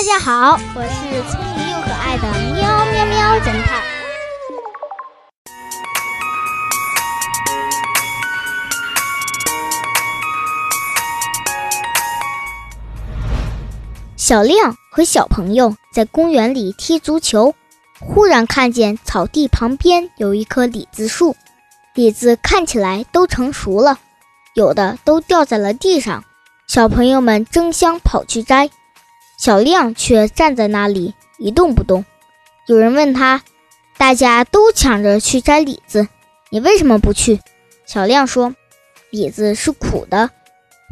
大家好，我是聪明又可爱的喵喵喵侦探。小亮和小朋友在公园里踢足球，忽然看见草地旁边有一棵李子树，李子看起来都成熟了，有的都掉在了地上。小朋友们争相跑去摘，小亮却站在那里一动不动。有人问他：“大家都抢着去摘李子，你为什么不去？”小亮说：“李子是苦的。”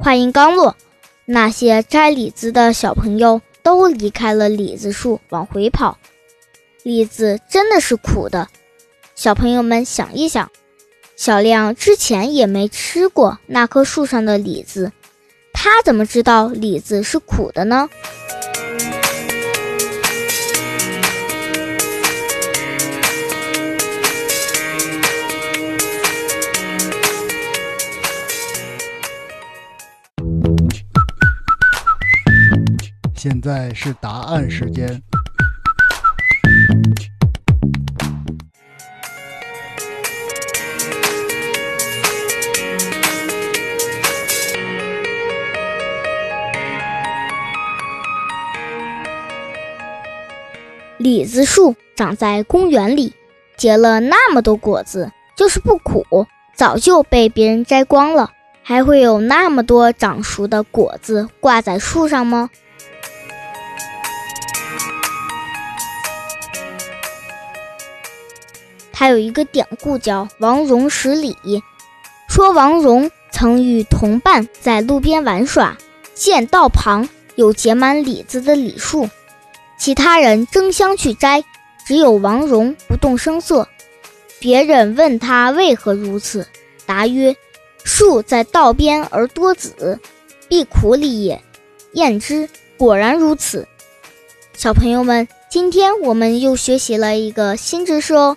话音刚落，那些摘李子的小朋友都离开了李子树，往回跑。李子真的是苦的。小朋友们想一想，小亮之前也没吃过那棵树上的李子。他怎么知道李子是苦的呢？现在是答案时间。李子树长在公园里，结了那么多果子，就是不苦，早就被别人摘光了。还会有那么多长熟的果子挂在树上吗？他有一个典故叫“王戎十里”，说王戎曾与同伴在路边玩耍，见道旁有结满李子的李树。其他人争相去摘，只有王戎不动声色。别人问他为何如此，答曰：“树在道边而多子，必苦李也。验之，果然如此。”小朋友们，今天我们又学习了一个新知识哦。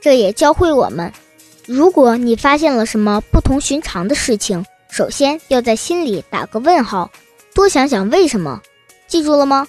这也教会我们，如果你发现了什么不同寻常的事情，首先要在心里打个问号，多想想为什么。记住了吗？